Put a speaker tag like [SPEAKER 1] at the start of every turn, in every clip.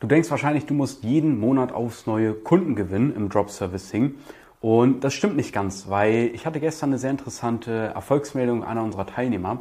[SPEAKER 1] Du denkst wahrscheinlich, du musst jeden Monat aufs neue Kunden gewinnen im Drop Servicing. Und das stimmt nicht ganz, weil ich hatte gestern eine sehr interessante Erfolgsmeldung einer unserer Teilnehmer,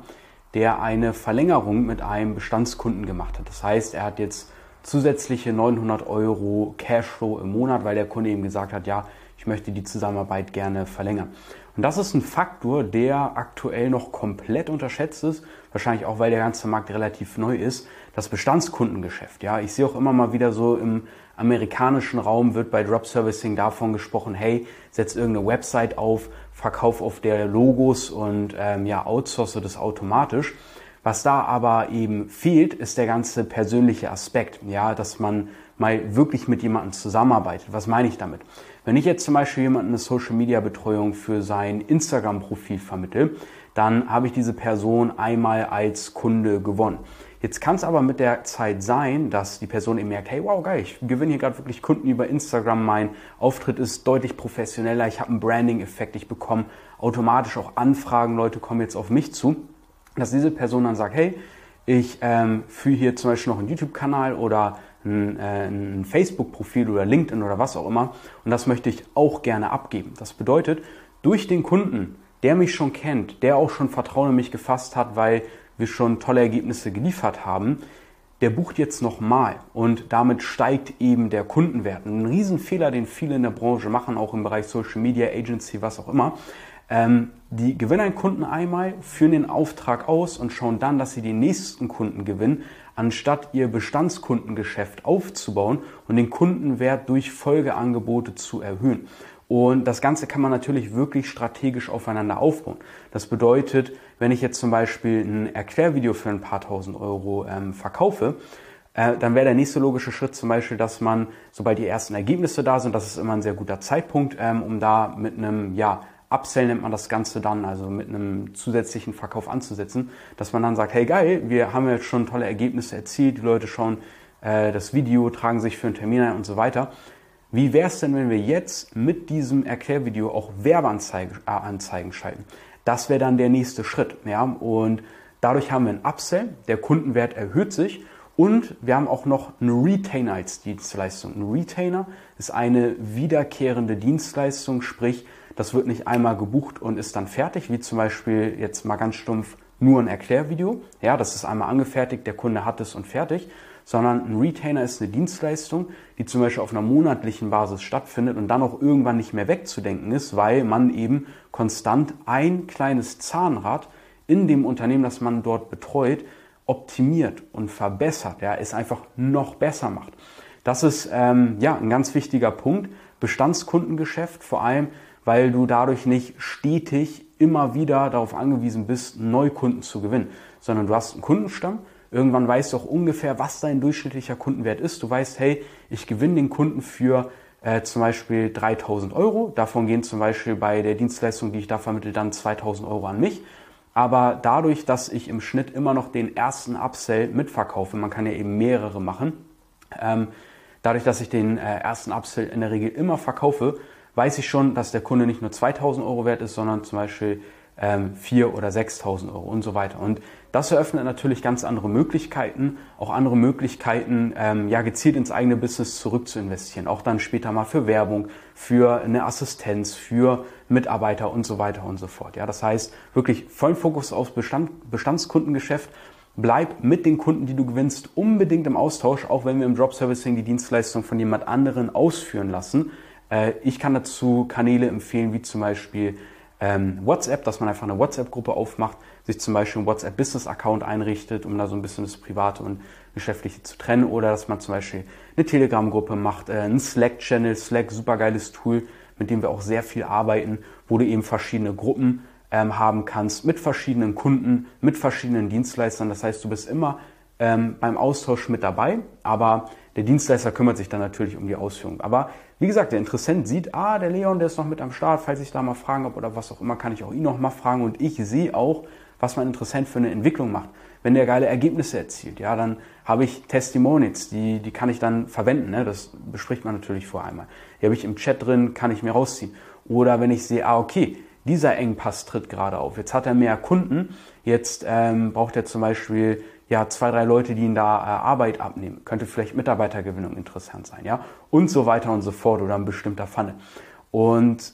[SPEAKER 1] der eine Verlängerung mit einem Bestandskunden gemacht hat. Das heißt, er hat jetzt zusätzliche 900 Euro Cashflow im Monat, weil der Kunde ihm gesagt hat, ja, ich möchte die Zusammenarbeit gerne verlängern. Und das ist ein Faktor, der aktuell noch komplett unterschätzt ist, wahrscheinlich auch, weil der ganze Markt relativ neu ist, das Bestandskundengeschäft. Ja, ich sehe auch immer mal wieder so im amerikanischen Raum wird bei Drop Servicing davon gesprochen, hey, setz irgendeine Website auf, verkauf auf der Logos und ähm, ja, outsource das automatisch. Was da aber eben fehlt, ist der ganze persönliche Aspekt, ja, dass man mal wirklich mit jemandem zusammenarbeitet. Was meine ich damit? Wenn ich jetzt zum Beispiel jemanden eine Social Media Betreuung für sein Instagram Profil vermittle, dann habe ich diese Person einmal als Kunde gewonnen. Jetzt kann es aber mit der Zeit sein, dass die Person eben merkt, hey, wow, geil, ich gewinne hier gerade wirklich Kunden über Instagram, mein Auftritt ist deutlich professioneller, ich habe einen Branding-Effekt, ich bekomme automatisch auch Anfragen, Leute kommen jetzt auf mich zu, dass diese Person dann sagt, hey, ich ähm, führe hier zum Beispiel noch einen YouTube-Kanal oder ein, äh, ein Facebook-Profil oder LinkedIn oder was auch immer und das möchte ich auch gerne abgeben. Das bedeutet, durch den Kunden, der mich schon kennt, der auch schon Vertrauen in mich gefasst hat, weil wir schon tolle Ergebnisse geliefert haben, der bucht jetzt nochmal und damit steigt eben der Kundenwert. Ein Riesenfehler, den viele in der Branche machen, auch im Bereich Social Media, Agency, was auch immer. Ähm, die gewinnen einen Kunden einmal, führen den Auftrag aus und schauen dann, dass sie den nächsten Kunden gewinnen, anstatt ihr Bestandskundengeschäft aufzubauen und den Kundenwert durch Folgeangebote zu erhöhen. Und das Ganze kann man natürlich wirklich strategisch aufeinander aufbauen. Das bedeutet, wenn ich jetzt zum Beispiel ein Erklärvideo für ein paar tausend Euro ähm, verkaufe, äh, dann wäre der nächste logische Schritt zum Beispiel, dass man, sobald die ersten Ergebnisse da sind, das ist immer ein sehr guter Zeitpunkt, ähm, um da mit einem, ja, Upsell nennt man das Ganze dann, also mit einem zusätzlichen Verkauf anzusetzen, dass man dann sagt, hey geil, wir haben jetzt schon tolle Ergebnisse erzielt, die Leute schauen äh, das Video, tragen sich für einen Termin ein und so weiter. Wie wäre es denn, wenn wir jetzt mit diesem Erklärvideo auch Werbeanzeigen äh, schalten? Das wäre dann der nächste Schritt. Ja? Und dadurch haben wir einen Upsell, der Kundenwert erhöht sich und wir haben auch noch eine Retainer als Dienstleistung. Ein Retainer ist eine wiederkehrende Dienstleistung, sprich, das wird nicht einmal gebucht und ist dann fertig, wie zum Beispiel jetzt mal ganz stumpf nur ein Erklärvideo. Ja, das ist einmal angefertigt, der Kunde hat es und fertig, sondern ein Retainer ist eine Dienstleistung, die zum Beispiel auf einer monatlichen Basis stattfindet und dann auch irgendwann nicht mehr wegzudenken ist, weil man eben konstant ein kleines Zahnrad in dem Unternehmen, das man dort betreut, optimiert und verbessert, ja, es einfach noch besser macht. Das ist ähm, ja ein ganz wichtiger Punkt. Bestandskundengeschäft, vor allem, weil du dadurch nicht stetig immer wieder darauf angewiesen bist, Neukunden zu gewinnen, sondern du hast einen Kundenstamm, Irgendwann weißt du auch ungefähr, was dein durchschnittlicher Kundenwert ist. Du weißt, hey, ich gewinne den Kunden für äh, zum Beispiel 3000 Euro. Davon gehen zum Beispiel bei der Dienstleistung, die ich da vermittle, dann 2000 Euro an mich. Aber dadurch, dass ich im Schnitt immer noch den ersten Upsell mitverkaufe, man kann ja eben mehrere machen, ähm, dadurch, dass ich den äh, ersten Upsell in der Regel immer verkaufe, weiß ich schon, dass der Kunde nicht nur 2000 Euro wert ist, sondern zum Beispiel ähm, 4.000 oder 6.000 Euro und so weiter. Und das eröffnet natürlich ganz andere Möglichkeiten, auch andere Möglichkeiten, ähm, ja, gezielt ins eigene Business zurück zu investieren. Auch dann später mal für Werbung, für eine Assistenz, für Mitarbeiter und so weiter und so fort. Ja, das heißt, wirklich vollen Fokus auf Bestand, Bestandskundengeschäft. Bleib mit den Kunden, die du gewinnst, unbedingt im Austausch, auch wenn wir im Drop Servicing die Dienstleistung von jemand anderen ausführen lassen. Äh, ich kann dazu Kanäle empfehlen, wie zum Beispiel ähm, WhatsApp, dass man einfach eine WhatsApp-Gruppe aufmacht, sich zum Beispiel einen WhatsApp-Business-Account einrichtet, um da so ein bisschen das Private und Geschäftliche zu trennen, oder dass man zum Beispiel eine Telegram-Gruppe macht, äh, einen Slack-Channel, Slack, super geiles Tool, mit dem wir auch sehr viel arbeiten, wo du eben verschiedene Gruppen ähm, haben kannst, mit verschiedenen Kunden, mit verschiedenen Dienstleistern. Das heißt, du bist immer ähm, beim Austausch mit dabei, aber der Dienstleister kümmert sich dann natürlich um die Ausführung. Aber wie gesagt, der Interessent sieht, ah, der Leon, der ist noch mit am Start, falls ich da mal fragen habe oder was auch immer, kann ich auch ihn noch mal fragen und ich sehe auch, was mein Interessent für eine Entwicklung macht. Wenn der geile Ergebnisse erzielt, ja, dann habe ich Testimonials, die, die kann ich dann verwenden. Ne? Das bespricht man natürlich vor einmal. Die habe ich im Chat drin, kann ich mir rausziehen. Oder wenn ich sehe, ah, okay, dieser Engpass tritt gerade auf. Jetzt hat er mehr Kunden. Jetzt ähm, braucht er zum Beispiel ja zwei, drei Leute, die ihnen da äh, Arbeit abnehmen. Könnte vielleicht Mitarbeitergewinnung interessant sein, ja, und so weiter und so fort oder ein bestimmter Funnel. Und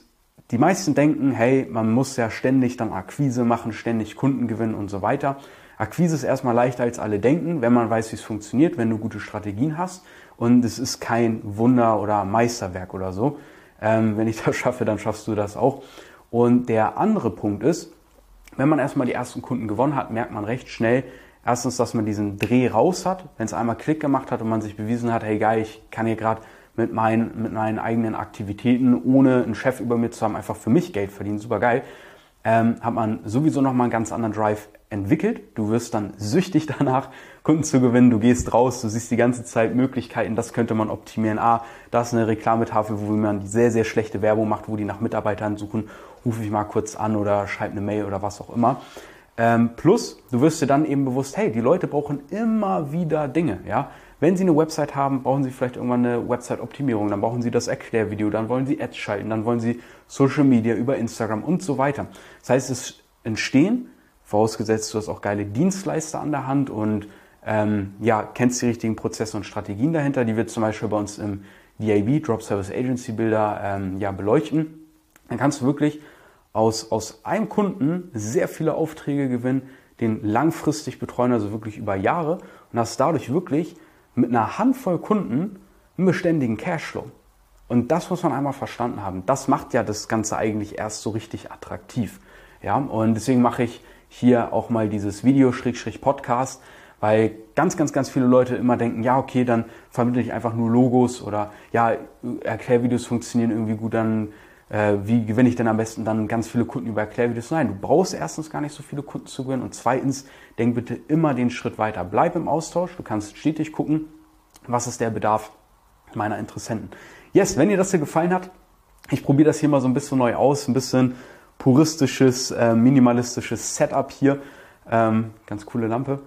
[SPEAKER 1] die meisten denken, hey, man muss ja ständig dann Akquise machen, ständig Kunden gewinnen und so weiter. Akquise ist erstmal leichter als alle denken, wenn man weiß, wie es funktioniert, wenn du gute Strategien hast. Und es ist kein Wunder oder Meisterwerk oder so. Ähm, wenn ich das schaffe, dann schaffst du das auch. Und der andere Punkt ist, wenn man erstmal die ersten Kunden gewonnen hat, merkt man recht schnell, erstens, dass man diesen Dreh raus hat, wenn es einmal Klick gemacht hat und man sich bewiesen hat, hey geil, ich kann hier gerade mit meinen, mit meinen eigenen Aktivitäten, ohne einen Chef über mir zu haben, einfach für mich Geld verdienen, super geil, ähm, hat man sowieso nochmal einen ganz anderen Drive entwickelt. Du wirst dann süchtig danach, Kunden zu gewinnen. Du gehst raus, du siehst die ganze Zeit Möglichkeiten, das könnte man optimieren. Ah, da ist eine Reklametafel, wo man die sehr, sehr schlechte Werbung macht, wo die nach Mitarbeitern suchen. Rufe ich mal kurz an oder schreib eine Mail oder was auch immer. Ähm, plus, du wirst dir dann eben bewusst, hey, die Leute brauchen immer wieder Dinge, ja. Wenn Sie eine Website haben, brauchen Sie vielleicht irgendwann eine Website-Optimierung, dann brauchen Sie das Erklärvideo, dann wollen Sie Ads schalten, dann wollen Sie Social Media über Instagram und so weiter. Das heißt, es entstehen, vorausgesetzt du hast auch geile Dienstleister an der Hand und ähm, ja, kennst die richtigen Prozesse und Strategien dahinter, die wir zum Beispiel bei uns im DAB, Drop Service Agency Builder, ähm, ja, beleuchten. Dann kannst du wirklich aus, aus einem Kunden sehr viele Aufträge gewinnen, den langfristig betreuen, also wirklich über Jahre und hast dadurch wirklich mit einer Handvoll Kunden einen beständigen Cashflow. Und das muss man einmal verstanden haben. Das macht ja das Ganze eigentlich erst so richtig attraktiv. Ja, und deswegen mache ich hier auch mal dieses Video-Podcast, weil ganz, ganz, ganz viele Leute immer denken, ja, okay, dann vermittle ich einfach nur Logos oder ja, Erklärvideos funktionieren irgendwie gut, dann wie gewinne ich denn am besten dann ganz viele Kunden über Erklärvideos? Nein, du brauchst erstens gar nicht so viele Kunden zu gewinnen und zweitens, denk bitte immer den Schritt weiter. Bleib im Austausch, du kannst stetig gucken, was ist der Bedarf meiner Interessenten. Yes, wenn dir das hier gefallen hat, ich probiere das hier mal so ein bisschen neu aus, ein bisschen puristisches, äh, minimalistisches Setup hier. Ähm, ganz coole Lampe.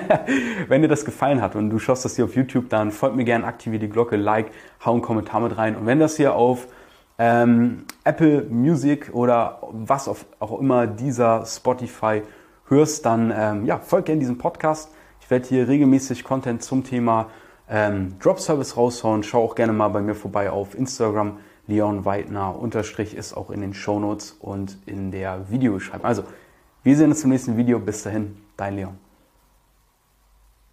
[SPEAKER 1] Wenn dir das gefallen hat und du schaust das hier auf YouTube, dann folgt mir gerne, aktiviere die Glocke, Like, hau einen Kommentar mit rein. Und wenn das hier auf ähm, Apple Music oder was auch immer dieser Spotify hörst, dann ähm, ja, folg gerne diesem Podcast. Ich werde hier regelmäßig Content zum Thema ähm, Drop Service raushauen. Schau auch gerne mal bei mir vorbei auf Instagram. Leon Weidner unterstrich ist auch in den Show Notes und in der Videobeschreibung. Also, wir sehen uns im nächsten Video. Bis dahin, dein Leon.